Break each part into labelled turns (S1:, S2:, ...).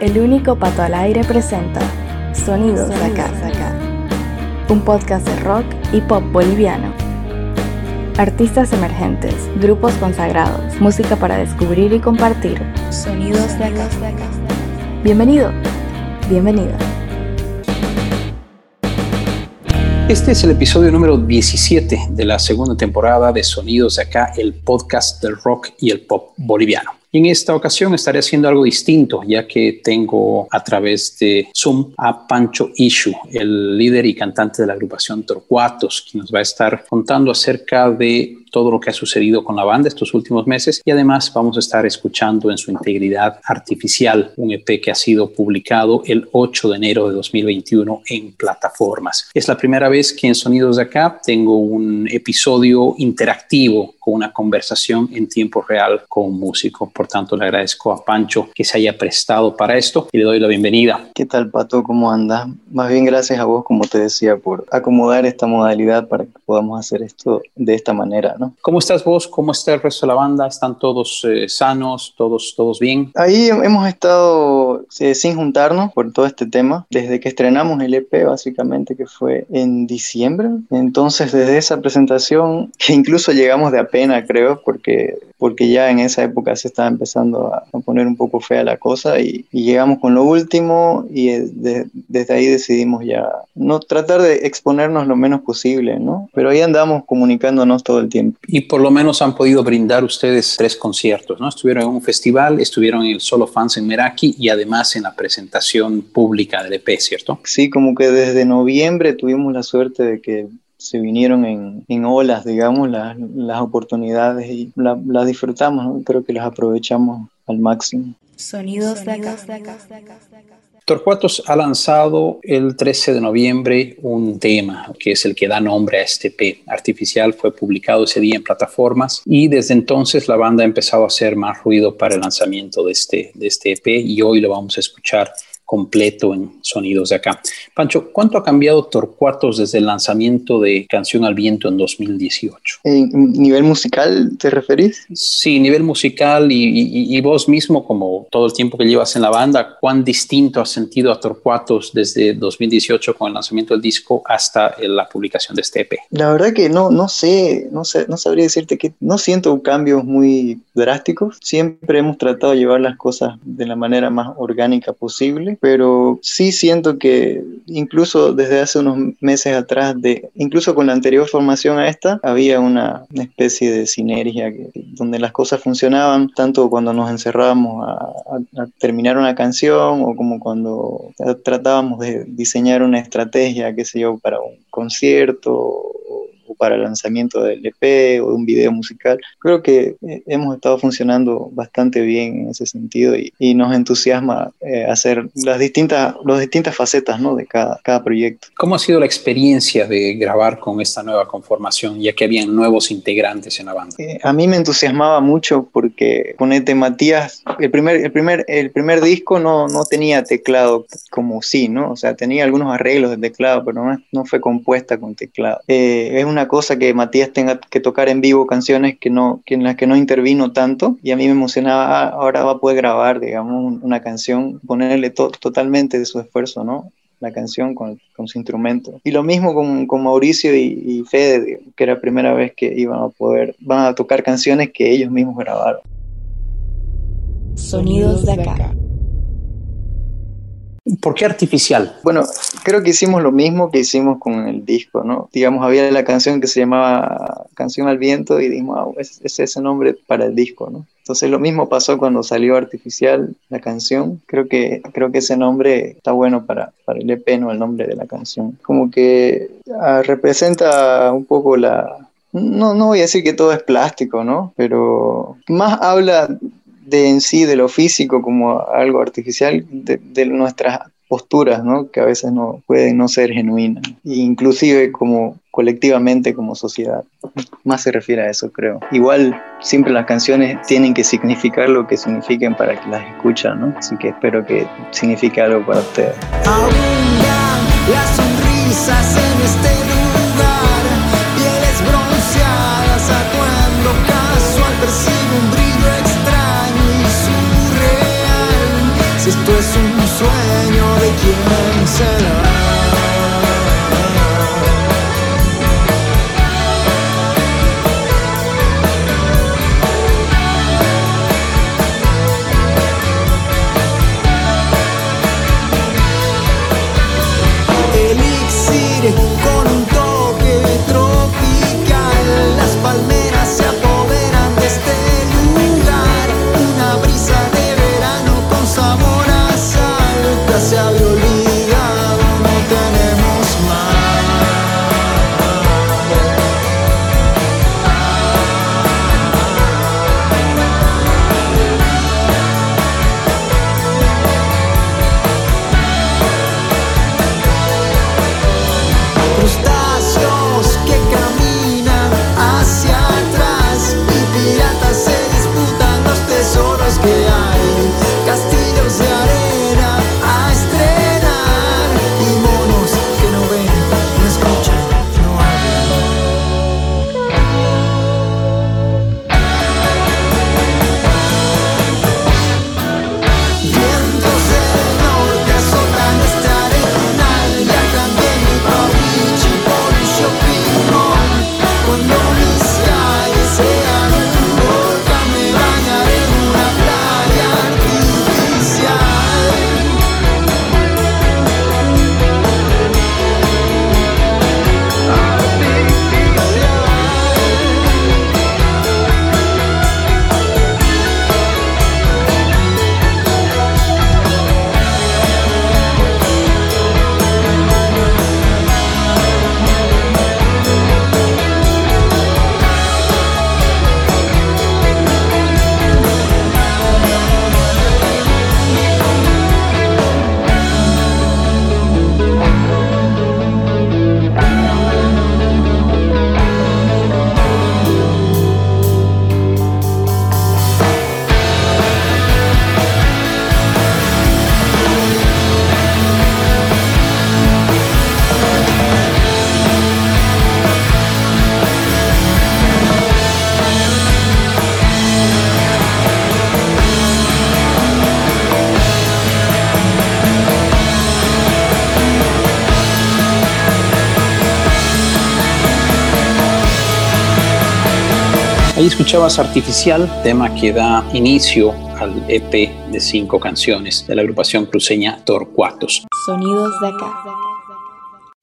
S1: El único pato al aire presenta Sonidos de acá, un podcast de rock y pop boliviano. Artistas emergentes, grupos consagrados, música para descubrir y compartir. Sonidos de acá. Bienvenido, bienvenida.
S2: Este es el episodio número 17 de la segunda temporada de Sonidos de acá, el podcast del rock y el pop boliviano. En esta ocasión estaré haciendo algo distinto, ya que tengo a través de Zoom a Pancho Ishu, el líder y cantante de la agrupación Torcuatos, quien nos va a estar contando acerca de todo lo que ha sucedido con la banda estos últimos meses y además vamos a estar escuchando en su integridad artificial un EP que ha sido publicado el 8 de enero de 2021 en plataformas. Es la primera vez que en Sonidos de Acá tengo un episodio interactivo con una conversación en tiempo real con un músico. Por tanto, le agradezco a Pancho que se haya prestado para esto y le doy la bienvenida.
S3: ¿Qué tal, Pato? ¿Cómo anda? Más bien gracias a vos, como te decía, por acomodar esta modalidad para que podamos hacer esto de esta manera, ¿no?
S2: ¿Cómo estás vos? ¿Cómo está el resto de la banda? ¿Están todos eh, sanos? ¿Todos, ¿Todos bien?
S3: Ahí hemos estado eh, sin juntarnos por todo este tema, desde que estrenamos el EP básicamente, que fue en diciembre. Entonces, desde esa presentación, que incluso llegamos de apena, creo, porque porque ya en esa época se estaba empezando a, poner un poco fea la cosa y, llegamos con lo último y eh, desde ahí decidimos ya no tratar de exponernos lo menos posible, ¿no? Pero ahí andamos comunicándonos todo el tiempo.
S2: Y por lo menos han podido brindar ustedes tres conciertos, ¿no? Estuvieron en un festival, estuvieron en el Solo Fans en Meraki y además en la presentación pública del EP, ¿cierto?
S3: Sí, como que desde noviembre tuvimos la suerte de que se vinieron en, en olas, digamos, las, las oportunidades y las disfrutamos, creo que las aprovechamos al máximo.
S1: Sonidos de acá.
S2: Torcuatos ha lanzado el 13 de noviembre un tema que es el que da nombre a este P. Artificial fue publicado ese día en plataformas y desde entonces la banda ha empezado a hacer más ruido para el lanzamiento de este, de este EP y hoy lo vamos a escuchar completo en sonidos de acá. Pancho, ¿cuánto ha cambiado Torcuatos desde el lanzamiento de Canción al Viento en 2018?
S3: ¿En nivel musical te referís?
S2: Sí, nivel musical y, y, vos mismo, como todo el tiempo que llevas en la banda, ¿cuán distinto has sentido a Torcuatos desde 2018 con el lanzamiento del disco hasta la publicación de este EP?
S3: La verdad que no, no sé, no sé, no sabría decirte que no siento cambios muy drásticos. Siempre hemos tratado de llevar las cosas de la manera más orgánica posible pero sí siento que incluso desde hace unos meses atrás, de, incluso con la anterior formación a esta, había una, especie de sinergia donde las cosas funcionaban tanto cuando nos encerrábamos a, a terminar una canción o como cuando tratábamos de diseñar una estrategia, qué sé yo, para un concierto para el lanzamiento del EP o de un video musical. Creo que eh, hemos estado funcionando bastante bien en ese sentido y, nos entusiasma eh, hacer las distintas, las distintas facetas ¿no? de cada, cada proyecto.
S2: ¿Cómo ha sido la experiencia de grabar con esta nueva conformación, ya que habían nuevos integrantes en la banda?
S3: Eh, a mí me entusiasmaba mucho porque ponete Matías, el primer, el primer, el primer disco no, no tenía teclado como sí, ¿no? O sea, tenía algunos arreglos de teclado, pero no, no fue compuesta con teclado. es una cosa que Matías tenga que tocar en vivo canciones que no, que en las que no intervino tanto y a mí me emocionaba, ah, ahora va a poder grabar, digamos, una canción, ponerle totalmente de su esfuerzo, ¿no? la canción con, con, su instrumento. Y lo mismo con, con Mauricio y, y Fede, que era la primera vez que iban a poder, van a tocar canciones que ellos mismos grabaron.
S1: Sonidos de acá.
S2: ¿Por qué artificial?
S3: Bueno, creo que hicimos lo mismo que hicimos con el disco, ¿no? Digamos, había la canción que se llamaba Canción al Viento y dijimos, ah, es, es ese nombre para el disco, ¿no? Entonces lo mismo pasó cuando salió Artificial la canción. Creo que, creo que ese nombre está bueno para, para el EP, no el nombre de la canción. Como que ah, representa un poco la... No, no voy a decir que todo es plástico, ¿no? Pero más habla de en sí, de lo físico como algo artificial, de, nuestras posturas, ¿no? que a veces no pueden no ser genuinas, inclusive como colectivamente como sociedad. Más se refiere a eso, creo. Igual siempre las canciones tienen que significar lo que signifiquen para que las escuchan, ¿no? Así que espero que signifique algo para ustedes.
S2: Escuchabas Artificial, tema que da inicio al EP de cinco canciones de la agrupación cruceña Torcuatos.
S1: Sonidos de acá.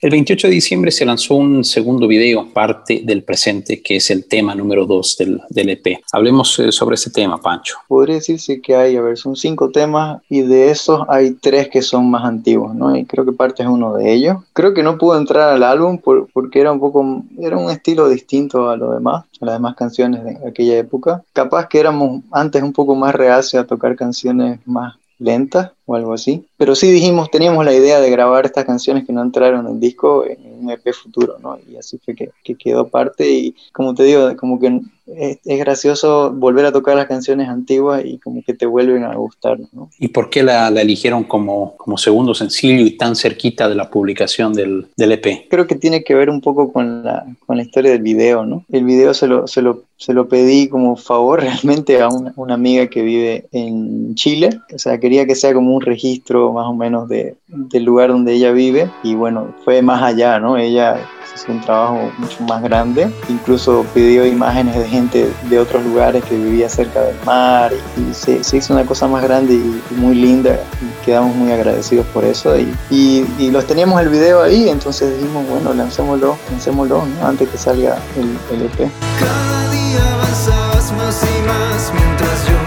S2: El 28 de diciembre se lanzó un segundo video, parte del presente, que es el tema número 2 del, del, EP. Hablemos eh, sobre ese tema, Pancho.
S3: Podría decirse que hay, a ver, son cinco temas y de esos hay tres que son más antiguos, ¿no? Y creo que parte es uno de ellos. Creo que no pudo entrar al álbum por, porque era un poco, era un estilo distinto a lo demás, a las demás canciones de aquella época. Capaz que éramos antes un poco más reacios a tocar canciones más lentas o algo así. Pero sí dijimos, teníamos la idea de grabar estas canciones que no entraron en el disco en un EP futuro, ¿no? Y así fue que, que quedó parte y como te digo, como que es, es, gracioso volver a tocar las canciones antiguas y como que te vuelven a gustar, ¿no?
S2: ¿Y por qué la, la eligieron como, como segundo sencillo y tan cerquita de la publicación del, del, EP?
S3: Creo que tiene que ver un poco con la, con la historia del video, ¿no? El video se lo, se lo, se lo pedí como favor realmente a una, una amiga que vive en Chile, o sea, quería que sea como un registro más o menos de, del lugar donde ella vive y bueno, fue más allá, ¿no? Ella hizo un trabajo mucho más grande, incluso pidió imágenes de gente de otros lugares que vivía cerca del mar y, se, se, hizo una cosa más grande y, y, muy linda y quedamos muy agradecidos por eso y, y, y, los teníamos el video ahí, entonces dijimos, bueno, lancémoslo, lancémoslo ¿no? antes que salga el, el EP.
S4: Cada día avanzabas más y más mientras yo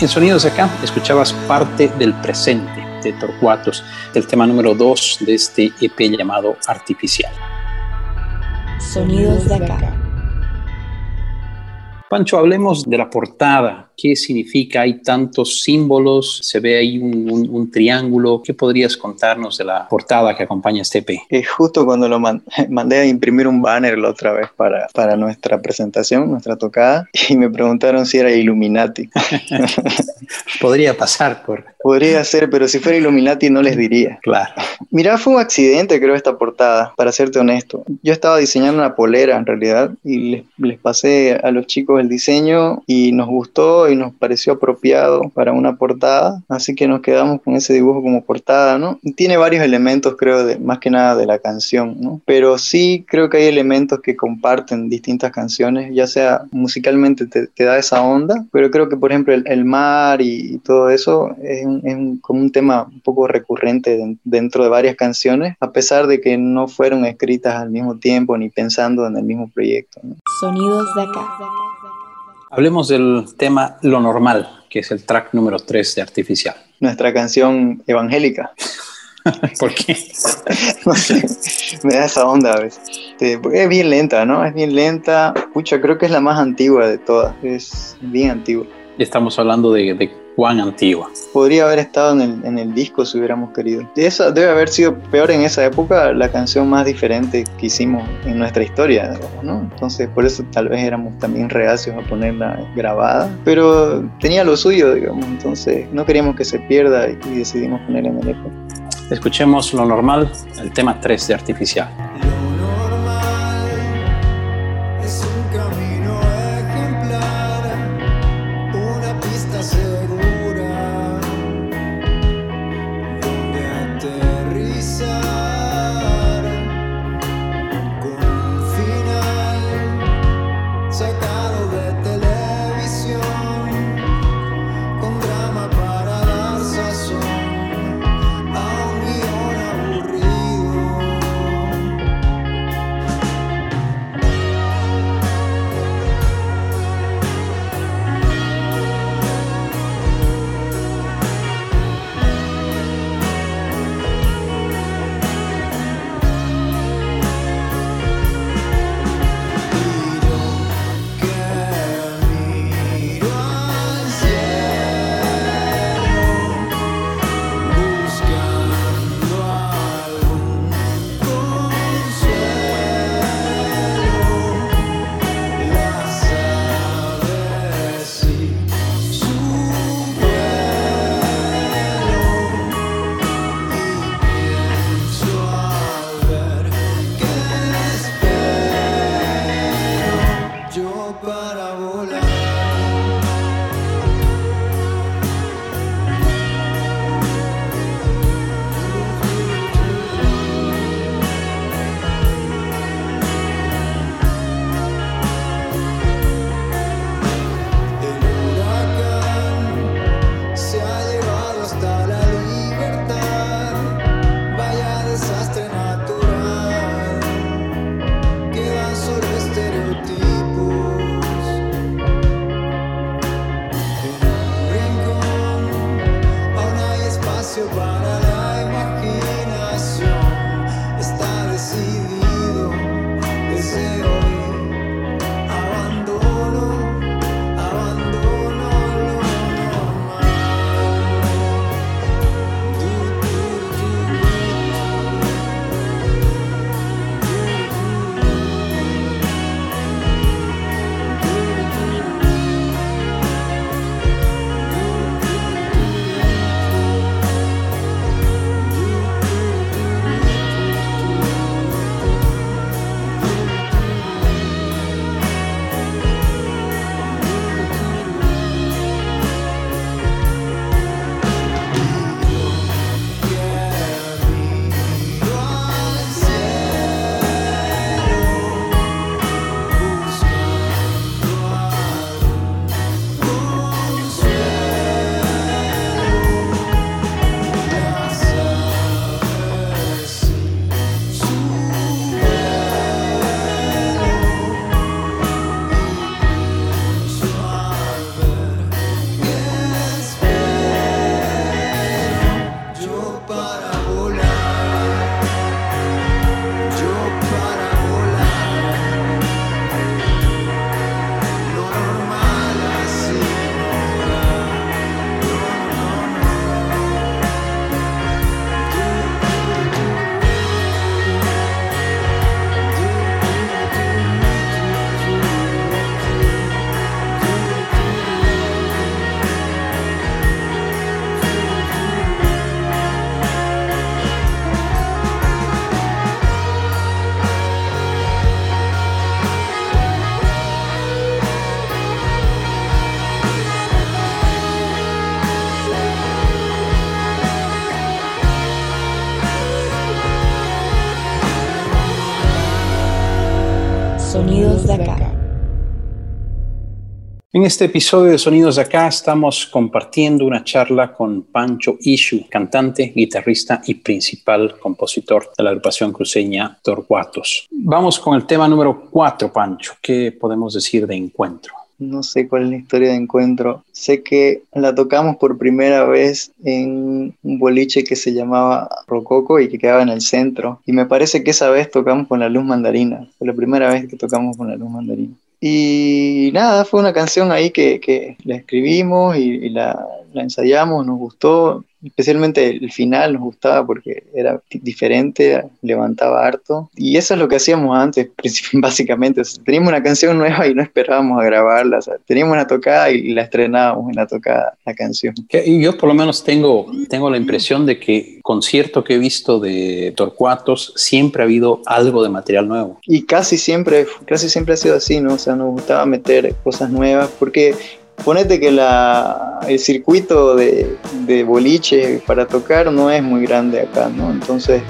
S4: En
S2: Sonidos de acá escuchabas parte del presente de Torcuatos, el tema número 2 de este EP llamado Artificial.
S1: Sonidos de acá.
S2: Pancho, hablemos de la portada. ¿Qué significa? Hay tantos símbolos, se ve ahí un, un- un triángulo. ¿Qué podrías contarnos de la portada que acompaña este EP?
S3: Eh, justo cuando lo man- mandé a imprimir un banner la otra vez para, para nuestra presentación, nuestra tocada, y me preguntaron si era Illuminati.
S2: Podría pasar por...
S3: Podría ser, pero si fuera Illuminati no les diría.
S2: Claro.
S3: Mirá, fue un accidente, creo, esta portada, para serte honesto. Yo estaba diseñando una polera, en realidad, y les, les pasé a los chicos el diseño y nos gustó y nos pareció apropiado para una portada, así que nos quedamos con ese dibujo como portada, ¿no? Tiene varios elementos, creo, de, más que nada de la canción, ¿no? Pero sí creo que hay elementos que comparten distintas canciones, ya sea musicalmente te, te da esa onda, pero creo que, por ejemplo, el, el mar y, todo eso es, es como un tema un poco recurrente den- dentro de varias canciones, a pesar de que no fueron escritas al mismo tiempo ni pensando en el mismo proyecto. ¿no?
S1: Sonidos de acá.
S2: Hablemos del tema Lo Normal, que es el track número 3 de Artificial.
S3: Nuestra canción evangélica,
S2: ¿Por qué?
S3: no sé, me da esa onda a veces. Porque es bien lenta, ¿no? Es bien lenta. Pucha, creo que es la más antigua de todas. Es bien antigua.
S2: Estamos hablando de, de cuán antigua.
S3: Podría haber estado en el, en el disco si hubiéramos querido. Esa debe haber sido peor en esa época, la canción más diferente que hicimos en nuestra historia, digamos, ¿no? Entonces por eso tal vez éramos también reacios a ponerla grabada, pero tenía lo suyo, digamos, entonces no queríamos que se pierda y, y decidimos ponerla en el EP.
S2: Escuchemos Lo Normal, el tema 3 de Artificial. En este episodio de Sonidos de Acá estamos compartiendo una charla con Pancho Ishu, cantante, guitarrista y principal compositor de la agrupación cruceña Torcuatos. Vamos con el tema número 4, Pancho. ¿Qué podemos decir de encuentro?
S3: No sé cuál es la historia de encuentro. Sé que la tocamos por primera vez en un boliche que se llamaba Rococo y que quedaba en el centro. Y me parece que esa vez tocamos con la luz mandarina. Fue la primera vez que tocamos con la luz mandarina. Y nada, fue una canción ahí que, que la escribimos y, y la, la, ensayamos, nos gustó, especialmente el final nos gustaba porque era diferente, levantaba harto. Y eso es lo que hacíamos antes, básicamente. teníamos una canción nueva y no esperábamos a grabarla. O sea, teníamos una tocada y la estrenábamos en la tocada, la canción.
S2: Y yo por lo menos tengo, tengo la impresión de que concierto que he visto de Torcuatos siempre ha habido algo de material nuevo.
S3: Y casi siempre, casi siempre ha sido así, ¿no? O sea, nos gustaba meter cosas nuevas porque ponete que la, el circuito de, de, boliche para tocar no es muy grande acá, ¿no? Entonces,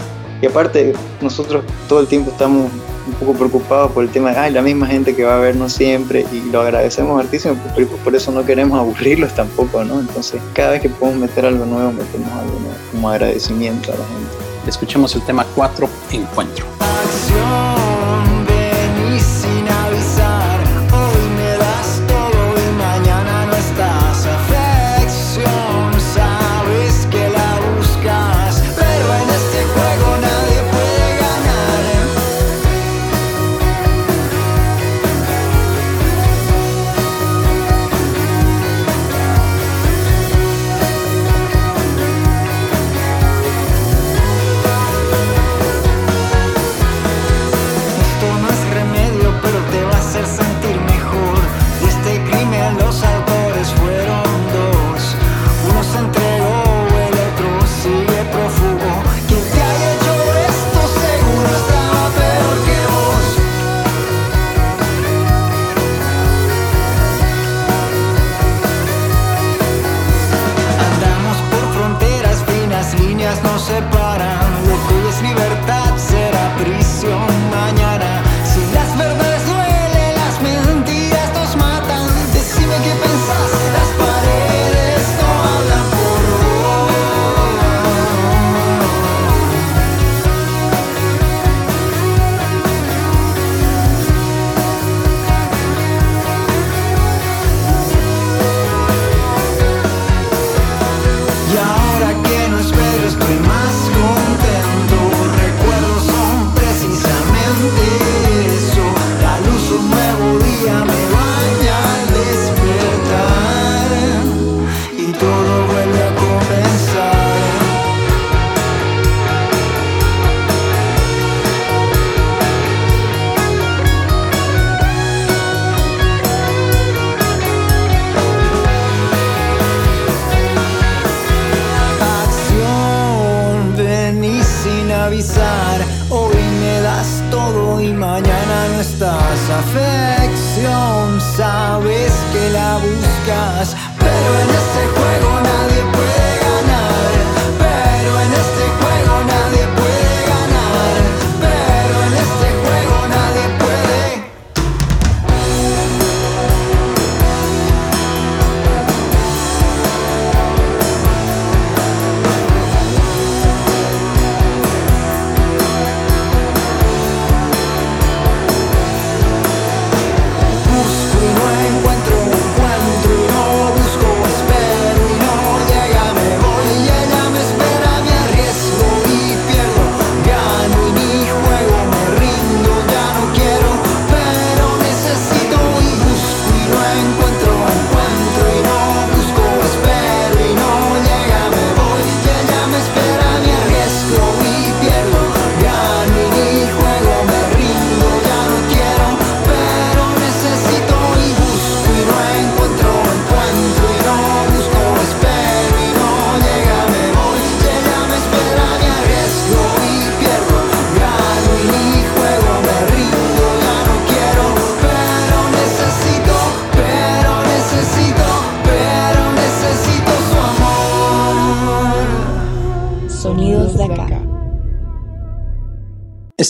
S3: y aparte nosotros todo el tiempo estamos un poco preocupados por el tema de, ay, la misma gente que va a vernos siempre y lo agradecemos hartísimo, pero por eso no queremos aburrirlos tampoco, ¿no? Entonces, cada vez que podemos meter algo nuevo, metemos algo nuevo, como agradecimiento a la gente.
S2: Escuchemos el tema 4, Encuentro.
S4: Acción,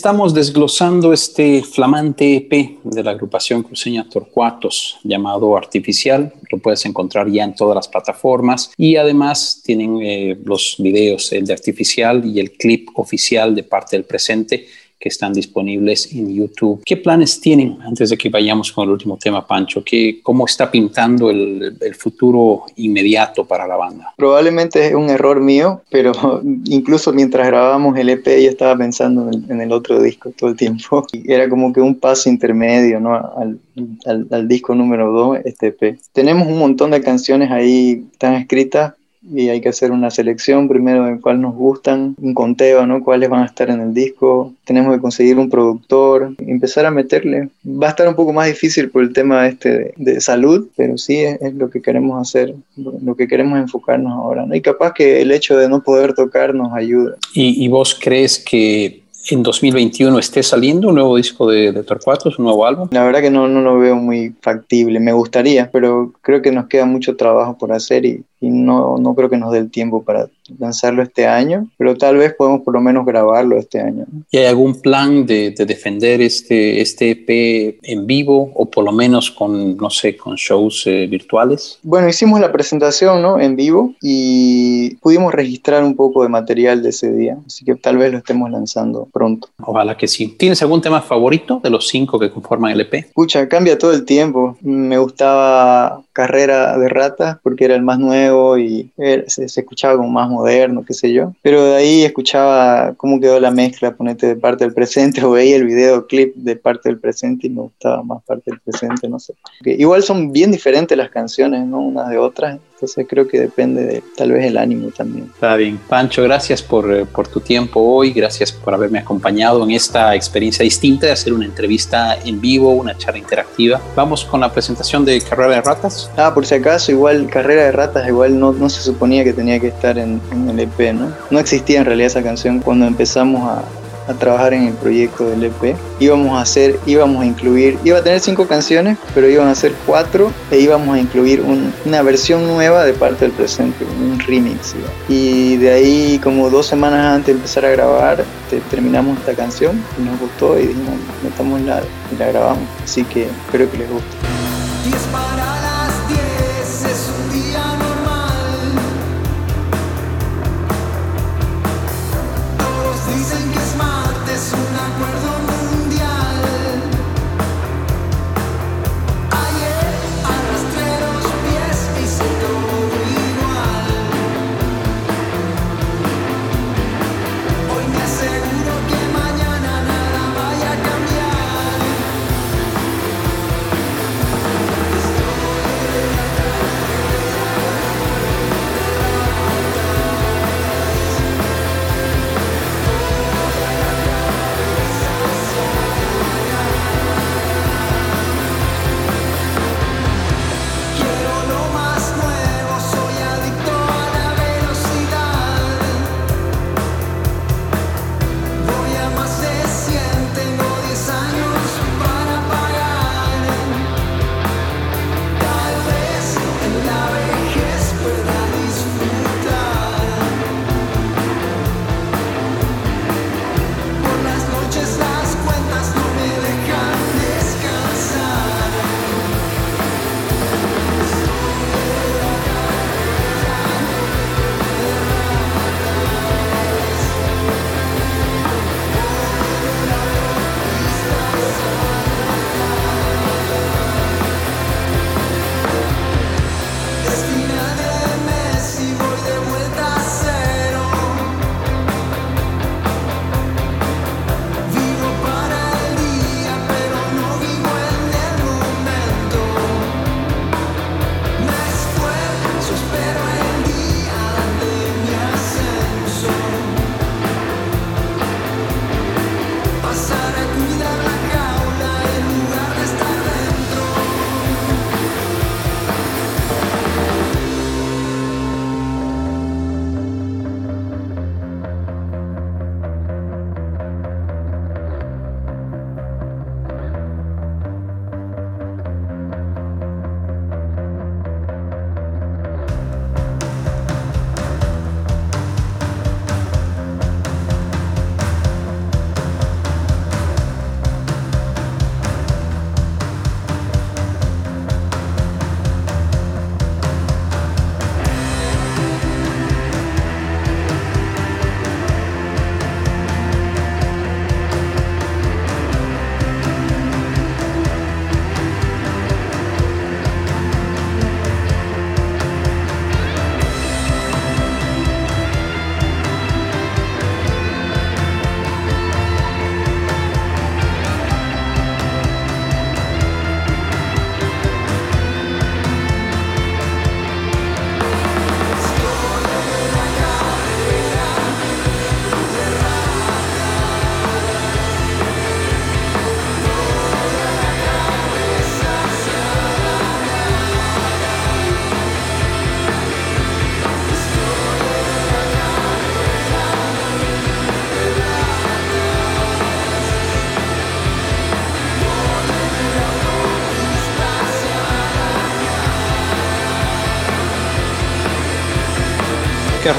S2: Estamos desglosando este flamante EP de la agrupación cruceña Torcuatos llamado Artificial. Lo puedes encontrar ya en todas las plataformas y además tienen eh, los videos, el de Artificial y el clip oficial de parte del presente que están disponibles en YouTube. ¿Qué planes tienen antes de que vayamos con el último tema, Pancho? ¿Qué, ¿Cómo está pintando el, el futuro inmediato para la banda?
S3: Probablemente es un error mío, pero incluso mientras grabábamos el EP yo estaba pensando en el, en el otro disco todo el tiempo. Y era como que un paso intermedio ¿no? al, al, al disco número 2, este EP. Tenemos un montón de canciones ahí tan escritas y hay que hacer una selección primero de cuál nos gustan, un conteo, ¿no? Cuáles van a estar en el disco. Tenemos que conseguir un productor, empezar a meterle. Va a estar un poco más difícil por el tema este de, de salud, pero sí es, es, lo que queremos hacer, lo que queremos enfocarnos ahora, ¿no? Y capaz que el hecho de no poder tocar nos ayuda.
S2: ¿Y, y vos crees que en 2021 esté saliendo un nuevo disco de, de Torcuatos, un nuevo álbum?
S3: La verdad que no, no lo veo muy factible, me gustaría, pero creo que nos queda mucho trabajo por hacer y, y no, no creo que nos dé el tiempo para lanzarlo este año, pero tal vez podemos por lo menos grabarlo este año. ¿no?
S2: ¿Y hay algún plan de, de, defender este, este EP en vivo o por lo menos con, no sé, con shows eh, virtuales?
S3: Bueno, hicimos la presentación ¿no? en vivo y pudimos registrar un poco de material de ese día, así que tal vez lo estemos lanzando pronto.
S2: Ojalá que sí. ¿Tienes algún tema favorito de los cinco que conforman el EP?
S3: Escucha, cambia todo el tiempo. Me gustaba Carrera de Ratas porque era el más nuevo y se, se escuchaba como más moderno, qué sé yo. Pero de ahí escuchaba cómo quedó la mezcla, ponete de parte del presente, o veía el videoclip de parte del presente y me gustaba más parte del presente, no sé. Igual son bien diferentes las canciones, ¿no? Unas de otras. Entonces creo que depende de tal vez el ánimo también.
S2: Está bien. Pancho, gracias por, eh, por tu tiempo hoy, gracias por haberme acompañado en esta experiencia distinta de hacer una entrevista en vivo, una charla interactiva. Vamos con la presentación de Carrera de Ratas.
S3: Ah, por si acaso, igual Carrera de Ratas, igual no, no se suponía que tenía que estar en, en el EP, ¿no? No existía en realidad esa canción cuando empezamos a, a trabajar en el proyecto del EP. Íbamos a hacer, íbamos a incluir, iba a tener cinco canciones, pero iban a ser cuatro e íbamos a incluir un, una versión nueva de parte del presente, un remix. Y de ahí, como dos semanas antes de empezar a grabar, te, terminamos esta canción y nos gustó y dijimos, metamos la y la grabamos. Así que espero que les guste.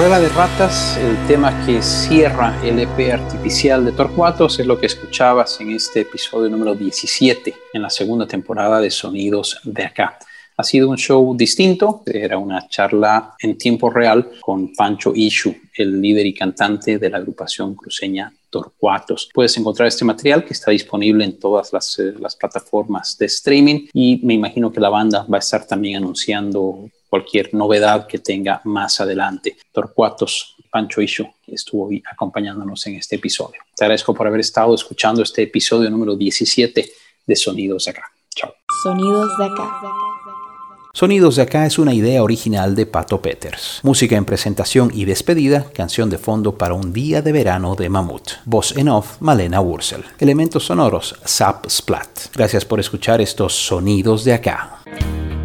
S2: Carrera de Ratas, el tema que cierra el EP artificial de Torcuatos, es lo que escuchabas en este episodio número 17 en la segunda temporada de Sonidos de Acá. Ha sido un show distinto, era una charla en tiempo real con Pancho Ishu, el líder y cantante de la agrupación cruceña Torcuatos. Puedes encontrar este material que está disponible en todas las, eh, las plataformas de streaming y me imagino que la banda va a estar también anunciando cualquier novedad que tenga más adelante. Torcuatos, Pancho Ishu, que estuvo acompañándonos en este episodio. Te agradezco por haber estado escuchando este episodio número 17 de Sonidos de Acá. Chao.
S1: Sonidos de Acá.
S5: Sonidos de acá es una idea original de Pato Peters. Música en presentación y despedida, canción de fondo para un día de verano de Mamut. Voz en off, Malena Wursel. Elementos sonoros, Zap Splat. Gracias por escuchar estos Sonidos de acá.